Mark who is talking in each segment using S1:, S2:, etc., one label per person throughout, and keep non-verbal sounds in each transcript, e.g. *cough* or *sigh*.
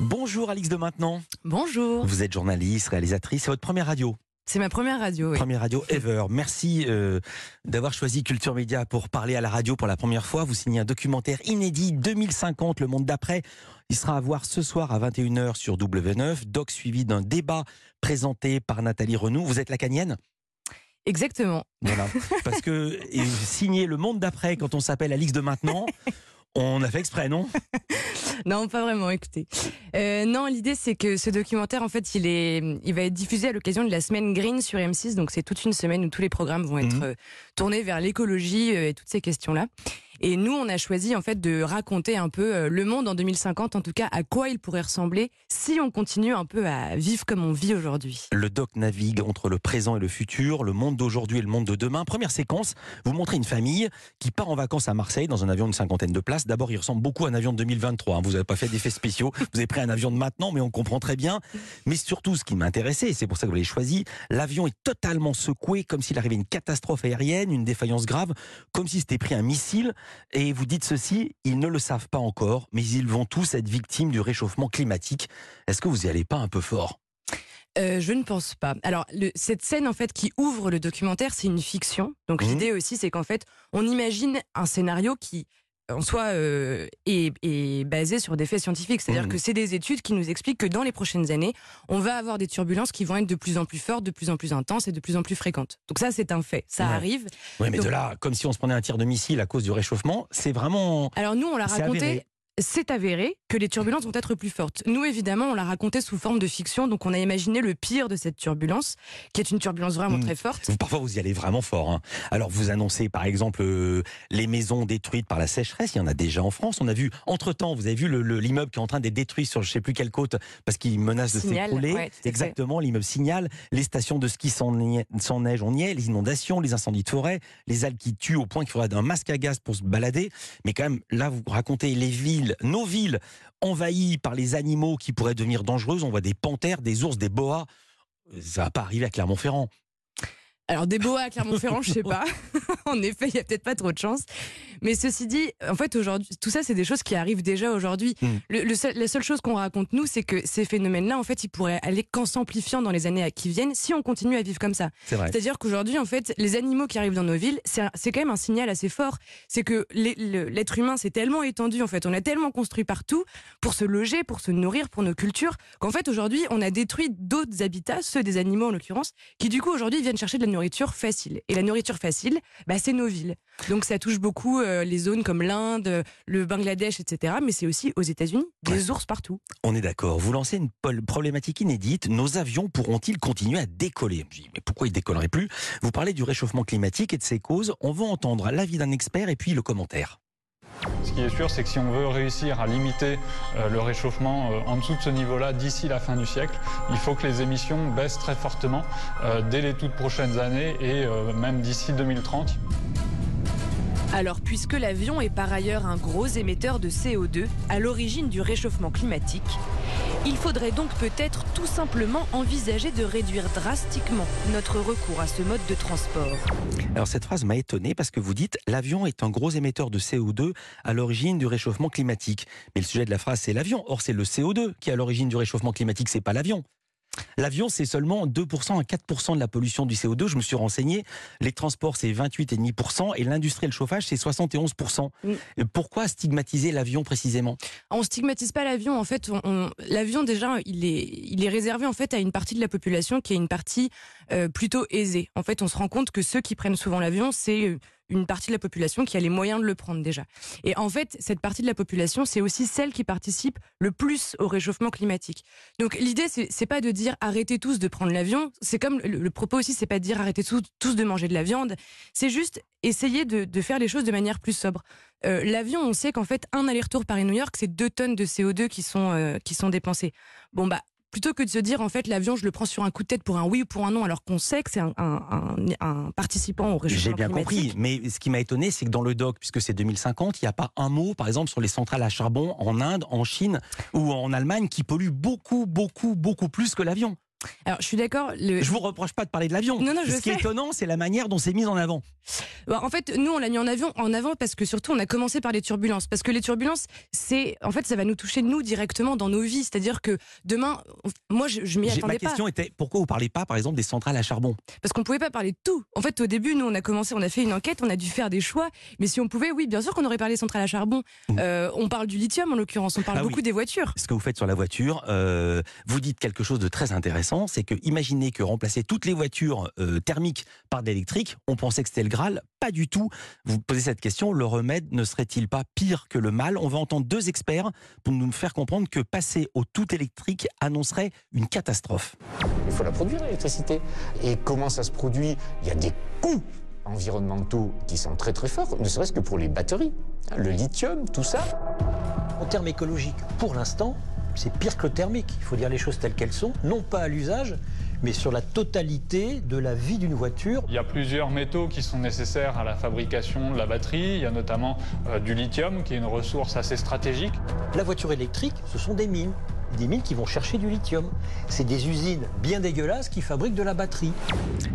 S1: Bonjour Alix de Maintenant.
S2: Bonjour.
S1: Vous êtes journaliste, réalisatrice. C'est votre première radio.
S2: C'est ma première radio. Oui.
S1: Première radio ever. Merci euh, d'avoir choisi Culture Média pour parler à la radio pour la première fois. Vous signez un documentaire inédit 2050, le monde d'après. Il sera à voir ce soir à 21h sur W9. Doc suivi d'un débat présenté par Nathalie Renou. Vous êtes la canienne?
S2: Exactement.
S1: Voilà. Parce que signer le monde d'après quand on s'appelle Alix de Maintenant. *laughs* On a fait exprès, non *laughs*
S2: Non, pas vraiment, écoutez. Euh, non, l'idée c'est que ce documentaire, en fait, il, est, il va être diffusé à l'occasion de la semaine Green sur M6. Donc c'est toute une semaine où tous les programmes vont être
S1: Mhm.
S2: euh, tournés vers l'écologie euh, et toutes ces questions-là. Et nous, on a choisi en fait de raconter un peu euh, le monde en 2050, en tout cas à quoi il pourrait ressembler si on continue un peu à vivre comme on vit aujourd'hui.
S1: Le doc navigue entre le présent et le futur, le monde d'aujourd'hui et le monde de demain. Première séquence, vous montrez une famille qui part en vacances à Marseille dans un avion d'une cinquantaine de places. D'abord, il ressemble beaucoup à un avion de 2023. hein. Vous n'avez pas fait d'effets spéciaux, vous avez pris un avion de maintenant, mais on comprend très bien. Mais surtout, ce qui m'a intéressé, et c'est pour ça que vous l'avez choisi, l'avion est totalement secoué, comme s'il arrivait une catastrophe aérienne, une défaillance grave, comme si c'était pris un missile. Et vous dites ceci, ils ne le savent pas encore, mais ils vont tous être victimes du réchauffement climatique. Est-ce que vous y allez pas un peu fort?
S2: Euh, je ne pense pas. Alors, le- cette scène en fait qui ouvre le documentaire, c'est une fiction. Donc
S1: Mhm.
S2: l'idée aussi, c'est qu'en fait, on imagine un scénario qui en soi euh, est, est basé sur des faits scientifiques. C'est-à-dire
S1: Mhm.
S2: que c'est des études qui nous expliquent que dans les prochaines années, on va avoir des turbulences qui vont être de plus en plus fortes, de plus en plus intenses et de plus en plus fréquentes. Donc ça, c'est un fait. Ça
S1: Ouais.
S2: arrive.
S1: Oui, mais
S2: Donc-
S1: de là, comme si on se prenait un tir de missile à cause du réchauffement, c'est vraiment.
S2: Alors nous, on l'a raconté.
S1: avéré.
S2: C'est avéré que les turbulences vont être plus fortes. Nous, évidemment, on l'a raconté sous forme de fiction, donc on a imaginé le pire de cette turbulence, qui est une turbulence vraiment
S1: Mm.
S2: très forte.
S1: Vous- Parfois, vous y allez vraiment fort. hein. Alors, vous annoncez, par exemple, euh, les maisons détruites par la sécheresse. Il y en a déjà en France. On a vu, entre-temps, vous avez vu le- le- l'immeuble qui est en train d'être détruit sur je ne sais plus quelle côte parce qu'il menace de s'écrouler.
S2: ouais.
S1: Exactement, l'immeuble signale. Les stations de ski sans, neige, on y est. Les inondations, les incendies de forêt, les algues qui tuent au point qu'il faudrait un masque à gaz pour se balader. Mais quand même, là, vous racontez les villes, nos villes, envahies par les animaux qui pourraient devenir dangereuses. On voit des panthères, des ours, des boas. Ça va pas arriver à Clermont-Ferrand.
S2: Alors des boas à Clermont-Ferrand, je sais *laughs* pas. *laughs* en effet, il y a peut-être pas trop de chance. Mais ceci dit, en fait, aujourd'hui, tout ça, c'est des choses qui arrivent déjà aujourd'hui.
S1: Mm.
S2: Le, le seul- la seule chose qu'on raconte nous, c'est que ces phénomènes-là, en fait, ils pourraient aller qu'en s'amplifiant dans les années à- qui viennent si on continue à vivre comme ça.
S1: C'est vrai.
S2: C'est-à-dire qu'aujourd'hui, en fait, les animaux qui arrivent dans nos villes, c'est quand même un signal assez fort. C'est que l'être humain s'est tellement étendu, en fait, on a tellement construit partout pour se loger, pour se nourrir, pour nos cultures, qu'en fait, aujourd'hui, on a détruit d'autres habitats, ceux des animaux en l'occurrence, qui du coup, aujourd'hui, viennent chercher de la nourriture facile. Et la nourriture facile, bah, c'est nos villes. Donc ça touche beaucoup euh, les zones comme l'Inde, le Bangladesh, etc. Mais c'est aussi aux États-Unis, des ours partout.
S1: On est d'accord. Vous lancez une problématique inédite. Nos avions pourront-ils continuer à décoller? Je dis, mais pourquoi ils décolleraient plus? Vous parlez du réchauffement climatique et de ses causes. On va entendre l'avis d'un expert et puis le commentaire.
S3: Ce qui est sûr, c'est que si on veut réussir à limiter euh, le réchauffement euh, en dessous de ce niveau-là d'ici la fin du siècle, il faut que les émissions baissent très fortement euh, dès les toutes prochaines années et même d'ici 2030.
S2: Alors, puisque l'avion est par ailleurs un gros émetteur de CO2 à l'origine du réchauffement climatique, il faudrait donc peut-être tout simplement envisager de réduire drastiquement notre recours à ce mode de transport.
S1: Alors cette phrase m'a étonné parce que vous dites l'avion est un gros émetteur de CO2 à l'origine du réchauffement climatique. Mais le sujet de la phrase c'est l'avion. Or c'est le CO2 qui est à l'origine du réchauffement climatique, c'est pas l'avion. L'avion, c'est seulement 2% à 4% de la pollution du CO2. Je me suis renseigné. Les transports, c'est 28,5% et l'industrie et le chauffage, c'est 71%.
S2: Mm.
S1: Euh, Pourquoi stigmatiser l'avion précisément?
S2: On stigmatise pas l'avion. En fait, on- on- l'avion déjà, il est, il est réservé en fait à une partie de la population qui est une partie euh, plutôt aisée. En fait, on se rend compte que ceux qui prennent souvent l'avion, c'est euh, une partie de la population qui a les moyens de le prendre déjà. Et en fait, cette partie de la population, c'est aussi celle qui participe le plus au réchauffement climatique. Donc l'idée, c'est pas de dire arrêtez tous de prendre l'avion. C'est comme le, propos aussi, c'est pas de dire arrêtez tous, tous de manger de la viande. C'est juste essayer de, de faire les choses de manière plus sobre. Euh, L'avion, on sait qu'en fait, un aller-retour Paris-New York, c'est deux tonnes de CO2 qui sont, euh, qui sont dépensées. Bon, bah, plutôt que de se dire, en fait, l'avion, je le prends sur un coup de tête pour un oui ou pour un non, alors qu'on sait que c'est un, un- un- un participant au réchauffement
S1: J'ai bien compris, mais ce qui m'a étonné, c'est que dans le doc, puisque c'est 2050, il n'y a pas un mot, par exemple, sur les centrales à charbon en Inde, en Chine ou en Allemagne, qui polluent beaucoup, beaucoup, beaucoup plus que l'avion.
S2: Alors, je suis d'accord. Le...
S1: Je vous reproche pas de parler de l'avion.
S2: Non, non, je
S1: Ce qui est étonnant, c'est la manière dont c'est mis en avant.
S2: Bon, en fait, nous, on l'a mis en avion, en avant parce que surtout, on a commencé par les turbulences. Parce que les turbulences, c'est, en fait, ça va nous toucher nous directement dans nos vies. C'est-à-dire que demain, moi, je, je m'y attendais
S1: Ma
S2: pas.
S1: question était pourquoi vous parlez pas, par exemple, des centrales à charbon?
S2: Parce qu'on pouvait pas parler de tout. En fait, au début, nous, on a commencé, on a fait une enquête, on a dû faire des choix. Mais si on pouvait, oui, bien sûr qu'on aurait parlé centrale à charbon.
S1: Mmh.
S2: Euh, on parle du lithium, en l'occurrence. On parle
S1: Ah oui.
S2: beaucoup des voitures.
S1: ce que vous faites sur la voiture, euh, vous dites quelque chose de très intéressant, c'est que imaginez que remplacer toutes les voitures euh, thermiques par de l'électrique, on pensait que c'était le Graal, pas du tout. Vous posez cette question, le remède ne serait-il pas pire que le mal? On va entendre deux experts pour nous faire comprendre que passer au tout électrique annoncerait une catastrophe.
S4: Il faut la produire, l'électricité. Et comment ça se produit? Il y a des coûts environnementaux qui sont très très forts, ne serait-ce que pour les batteries. hein, Le lithium, tout ça.
S5: En termes écologiques, pour l'instant, c'est pire que le thermique. Il faut dire les choses telles qu'elles sont, non pas à l'usage, mais sur la totalité de la vie d'une voiture.
S3: Il y a plusieurs métaux qui sont nécessaires à la fabrication de la batterie. Il y a notamment euh, du lithium, qui est une ressource assez stratégique.
S5: La voiture électrique, ce sont des mines. Des mines qui vont chercher du lithium. C'est des usines bien dégueulasses qui fabriquent de la batterie.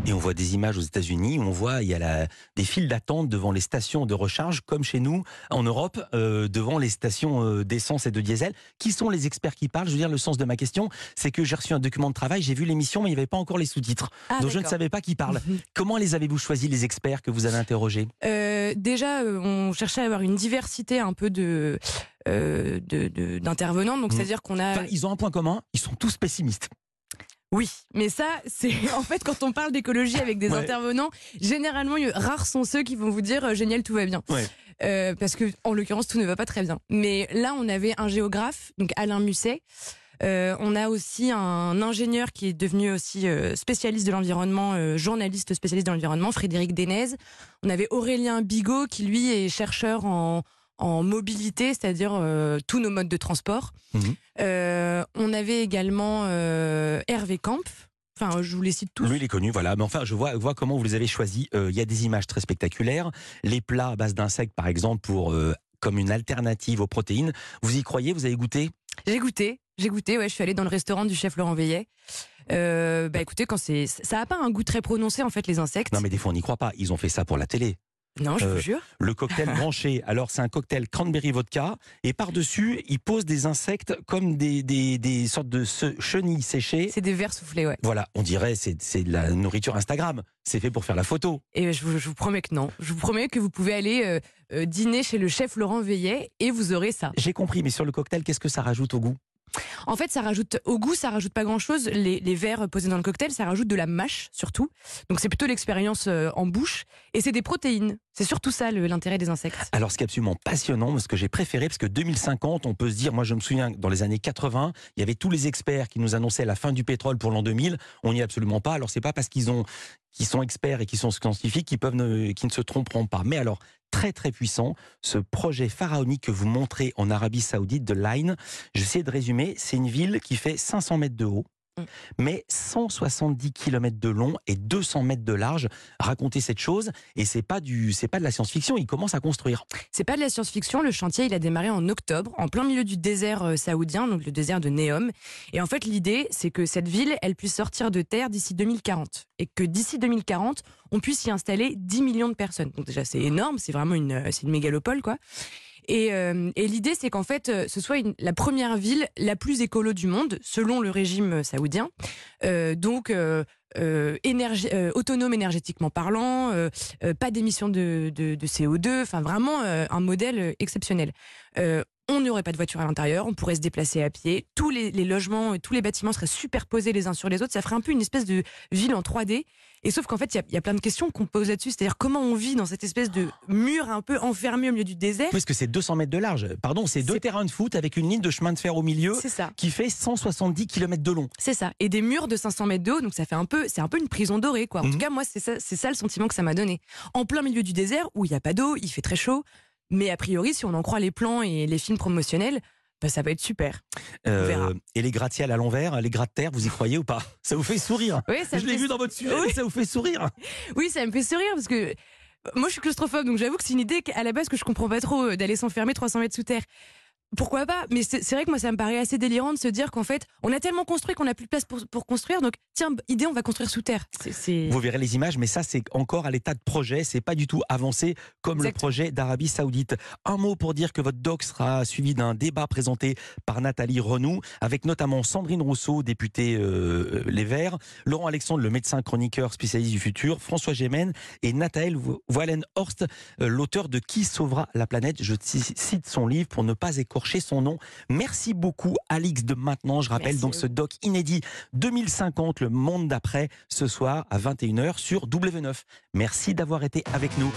S1: Et on voit des images aux États-Unis on voit il y a la- des files d'attente devant les stations de recharge, comme chez nous en Europe, euh, devant les stations euh, d'essence et de diesel. Qui sont les experts qui parlent? Je veux dire, le sens de ma question, c'est que j'ai reçu un document de travail, j'ai vu l'émission, mais il n'y avait pas encore les sous-titres.
S2: Ah,
S1: Donc je ne savais pas qui parle. Comment les avez-vous choisis, les experts que vous avez interrogés?
S2: Euh, déjà, on cherchait à avoir une diversité un peu de- d'intervenants. Donc,
S1: Mhm.
S2: c'est-à-dire qu'on a
S1: Enfin, Ils ont un point commun, ils sont tous pessimistes.
S2: Oui, mais ça, c'est *laughs* en fait quand on parle d'écologie avec des
S1: Ouais.
S2: intervenants, généralement, rares sont ceux qui vont vous dire euh, génial, tout va bien.
S1: Ouais.
S2: Euh, parce que en l'occurrence, tout ne va pas très bien. Mais là, on avait un géographe, donc Alain Musset. Euh, on a aussi un ingénieur qui est devenu aussi euh, spécialiste de l'environnement, euh, journaliste spécialiste de l'environnement, Frédéric Denez. On avait Aurélien Bigot qui lui est chercheur en, en mobilité, c'est-à-dire euh, tous nos modes de transport.
S1: Mhm.
S2: Euh, on avait également euh, Hervé Camp. Enfin, je vous les cite tous.
S1: Lui, il est connu, voilà. Mais enfin, je vois, vois comment vous les avez choisis. Il y a des images très spectaculaires. Les plats à base d'insectes, par exemple, pour comme une alternative aux protéines. Vous y croyez? Vous avez goûté?
S2: J'ai goûté, j'ai goûté. Ouais, je suis allée dans le restaurant du chef Laurent Veillet. Euh, bah écoutez, quand c'est, ça a pas un goût très prononcé en fait les insectes.
S1: Non, mais des fois, on n'y croit pas. Ils ont fait ça pour la télé.
S2: Non, je
S1: Euh,
S2: vous jure.
S1: Le cocktail *laughs* branché, alors c'est un cocktail cranberry vodka, et par-dessus, ils posent des insectes comme des, des, des sortes de chenilles séchées.
S2: C'est des verres soufflés, ouais.
S1: Voilà, on dirait c'est c'est de la nourriture Instagram. C'est fait pour faire la photo.
S2: Et je vous, je vous promets que non. Je vous promets que vous pouvez aller euh, euh, dîner chez le chef Laurent Veillet et vous aurez ça.
S1: J'ai compris, mais sur le cocktail, qu'est-ce que ça rajoute au goût?
S2: En fait, ça rajoute au goût, ça rajoute pas grand-chose. Les, les verres posés dans le cocktail, ça rajoute de la mâche surtout. Donc c'est plutôt l'expérience euh, en bouche et c'est des protéines. C'est surtout ça l'intérêt des insectes.
S1: Alors, ce qui est absolument passionnant, ce que j'ai préféré, parce que 2050, on peut se dire, moi je me souviens, dans les années 80, il y avait tous les experts qui nous annonçaient la fin du pétrole pour l'an 2000. On n'y est absolument pas. Alors, c'est pas parce qu'ils ont, qu'ils sont experts et qu'ils sont scientifiques qu'ils peuvent ne, qu'ils ne se tromperont pas. Mais alors, très très puissant, ce projet pharaonique que vous montrez en Arabie Saoudite de Line, j'essaie de résumer, c'est une ville qui fait 500 mètres de haut.
S2: Mm.
S1: Mais 170 km de long et 200 mètres de large. Raconter cette chose, et c'est pas du, c'est pas de la science-fiction. Ils commencent à construire.
S2: C'est pas de la science-fiction. Le chantier, il a démarré en octobre, en plein milieu du désert euh, saoudien, donc le désert de Neom. Et en fait, l'idée, c'est que cette ville, elle puisse sortir de terre d'ici 2040. Et que d'ici 2040, on puisse y installer 10 millions de personnes. Donc déjà, c'est énorme. C'est vraiment une, euh, c'est une mégalopole, quoi. Et, euh, et l'idée, c'est qu'en fait, euh, ce soit la première ville la plus écolo du monde, selon le régime saoudien. Euh, donc, énergie, euh, autonome énergétiquement parlant, pas d'émissions de, de, de CO2, enfin vraiment un modèle exceptionnel. On n'aurait pas de voiture à l'intérieur, on pourrait se déplacer à pied, tous les, les logements et tous les bâtiments seraient superposés les uns sur les autres, ça ferait un peu une espèce de ville en 3D. Et sauf qu'en fait, il y a- il y, a plein de questions qu'on pose là-dessus, c'est-à-dire comment on vit dans cette espèce de mur un peu enfermé au milieu du désert.
S1: Parce que c'est 200 mètres de large. Pardon, c'est deux terrains de foot avec une ligne de chemin de fer au milieu
S2: ça.
S1: qui fait 170 km de long.
S2: C'est ça. Et des murs de 500 mètres de haut, donc ça fait un peu, c'est un peu une prison dorée, quoi. En
S1: Mhm.
S2: tout cas, moi, c'est ça, c'est ça le sentiment que ça m'a donné. En plein milieu du désert, où il n'y a pas d'eau, il fait très chaud, mais a priori, si on en croit les plans et les films promotionnels, bah, ça va être super.
S1: Euh,
S2: verra.
S1: et les gratte-ciels à l'envers, les gratte-terre, vous y croyez ou pas? Ça vous fait sourire
S2: Oui, ça
S1: Je l'ai
S2: fait-
S1: vu dans votre sujet,
S2: Oui.
S1: ça vous fait sourire
S2: Oui, ça me fait sourire parce que moi, je suis claustrophobe, donc j'avoue que c'est une idée à la base que je comprends pas trop euh, d'aller s'enfermer 300 mètres sous terre. Pourquoi pas Mais c'est vrai que moi, ça me paraît assez délirant de se dire qu'en fait, on a tellement construit qu'on n'a plus de place pour, pour construire. Donc, tiens, idée, on va construire sous terre.
S1: Vous verrez les images, mais ça, c'est encore à l'état de projet. C'est pas du tout avancé comme le projet d'Arabie Saoudite. Un mot pour dire que votre doc sera suivi d'un débat présenté par Nathalie Renou, avec notamment Sandrine Rousseau, députée euh, Les Verts, Laurent Alexandre, le médecin chroniqueur spécialiste du futur, François Gémen et Nathalie Wallenhorst, euh, l'auteur de Qui sauvera la planète. Je ci- cite son livre pour ne pas écorcher son nom. Merci beaucoup, Alix de Maintenant. Je rappelle
S2: Merci
S1: donc ce doc inédit 2050, le monde d'après, ce soir à 21h sur W9. Merci d'avoir été avec nous.